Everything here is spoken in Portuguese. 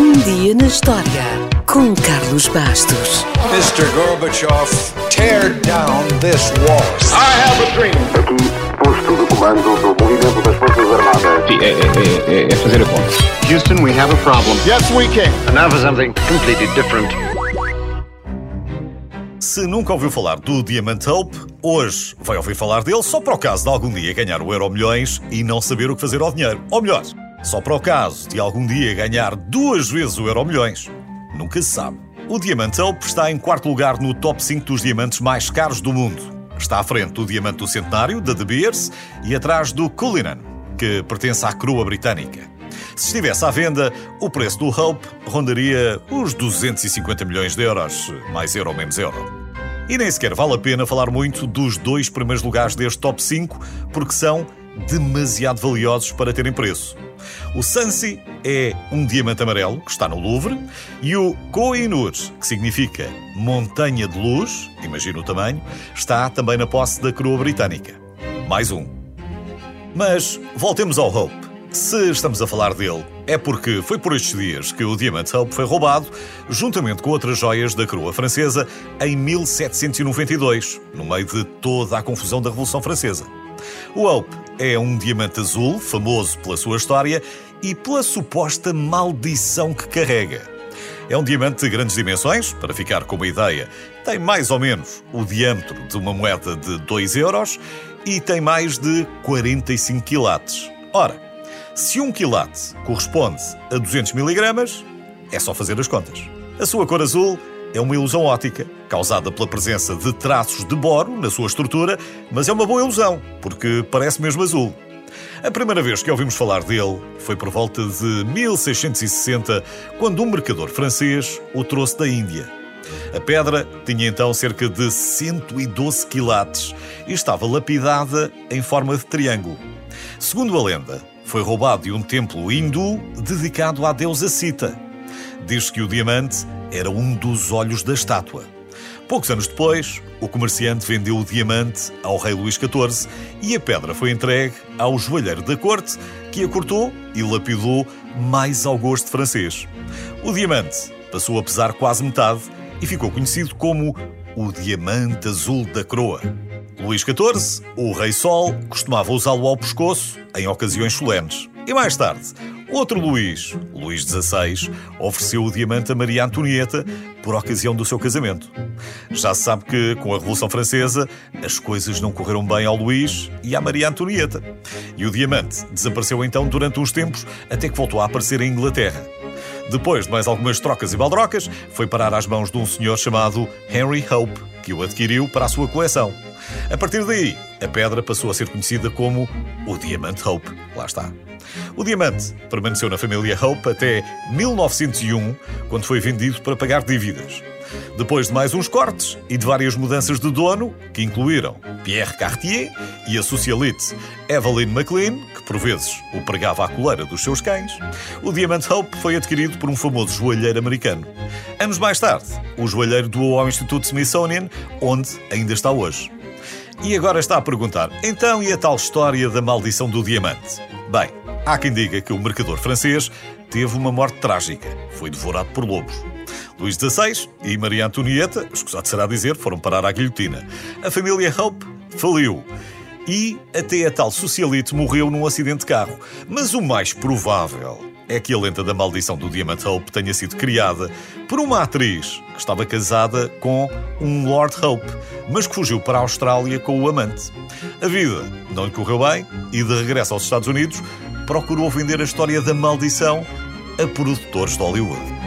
Um dia na história com Carlos Bastos. Mr. Gorbachev, tear down this wall. I have a dream. Aqui, posto de comando do movimento das Forças Armadas. Sim, é, é- é- é fazer a conta. Houston, we have a problem. Yes, we can. And now for something completely different. Se nunca ouviu falar do Diamant Hope, hoje vai ouvir falar dele só para o caso de algum dia ganhar o Euro Milhões e não saber o que fazer ao dinheiro. Ou melhor, só para o caso de algum dia ganhar duas vezes o Euro Milhões. Nunca se sabe. O Diamant Hope está em quarto lugar no top 5 dos diamantes mais caros do mundo. Está à frente do Diamante do Centenário, da De Beers, e atrás do Cullinan, que pertence à coroa britânica. Se estivesse à venda, o preço do Hope rondaria os 250 milhões de euros, mais euro menos euro. E nem sequer vale a pena falar muito dos dois primeiros lugares deste top 5, porque são demasiado valiosos para terem preço. O Sansi é um diamante amarelo que está no Louvre e o Koh-i-Noor, que significa montanha de luz, imagina o tamanho, está também na posse da coroa britânica. Mais um. Mas voltemos ao Hope. Se estamos a falar dele, é porque foi por estes dias que o Diamante Hope foi roubado, juntamente com outras joias da coroa francesa, em 1792, no meio de toda a confusão da Revolução Francesa. O Hope é um diamante azul, famoso pela sua história e pela suposta maldição que carrega. É um diamante de grandes dimensões, para ficar com uma ideia, tem mais ou menos o diâmetro de uma moeda de 2 euros e tem mais de 45 quilates. Ora, se um quilate corresponde a 200 miligramas, é só fazer as contas. A sua cor azul é uma ilusão óptica, causada pela presença de traços de boro na sua estrutura, mas é uma boa ilusão, porque parece mesmo azul. A primeira vez que ouvimos falar dele foi por volta de 1660, quando um mercador francês o trouxe da Índia. A pedra tinha então cerca de 112 quilates e estava lapidada em forma de triângulo. Segundo a lenda, foi roubado de um templo hindu dedicado à deusa Sita. Diz que o diamante era um dos olhos da estátua. Poucos anos depois, o comerciante vendeu o diamante ao rei Luís XIV e a pedra foi entregue ao joalheiro da corte, que a cortou e lapidou mais ao gosto francês. O diamante passou a pesar quase metade e ficou conhecido como o diamante azul da coroa. Luís XIV, o Rei Sol, costumava usá-lo ao pescoço em ocasiões solenes. E mais tarde, outro Luís, Luís XVI, ofereceu o diamante a Maria Antonieta por ocasião do seu casamento. Já se sabe que, com a Revolução Francesa, as coisas não correram bem ao Luís e à Maria Antonieta. E o diamante desapareceu então durante uns tempos, até que voltou a aparecer em Inglaterra. Depois de mais algumas trocas e baldrocas, foi parar às mãos de um senhor chamado Henry Hope, que o adquiriu para a sua coleção. A partir daí, a pedra passou a ser conhecida como o Diamante Hope. Lá está. O diamante permaneceu na família Hope até 1901, quando foi vendido para pagar dívidas. Depois de mais uns cortes e de várias mudanças de dono, que incluíram Pierre Cartier e a socialite Evelyn McLean, que por vezes o pregava à coleira dos seus cães, o Diamante Hope foi adquirido por um famoso joalheiro americano. Anos mais tarde, o joalheiro doou ao Instituto Smithsonian, onde ainda está hoje. E agora está a perguntar: então e a tal história da maldição do diamante? Bem, há quem diga que o mercador francês teve uma morte trágica. Foi devorado por lobos. Luís XVI e Maria Antonieta, escusado será dizer, foram parar à guilhotina. A família Hope faliu. E até a tal socialite morreu num acidente de carro. Mas o mais provável é que a lenda da maldição do Diamante Hope tenha sido criada por uma atriz que estava casada com um Lord Hope, mas que fugiu para a Austrália com o amante. A vida não lhe correu bem e, de regresso aos Estados Unidos, procurou vender a história da maldição a produtores de Hollywood.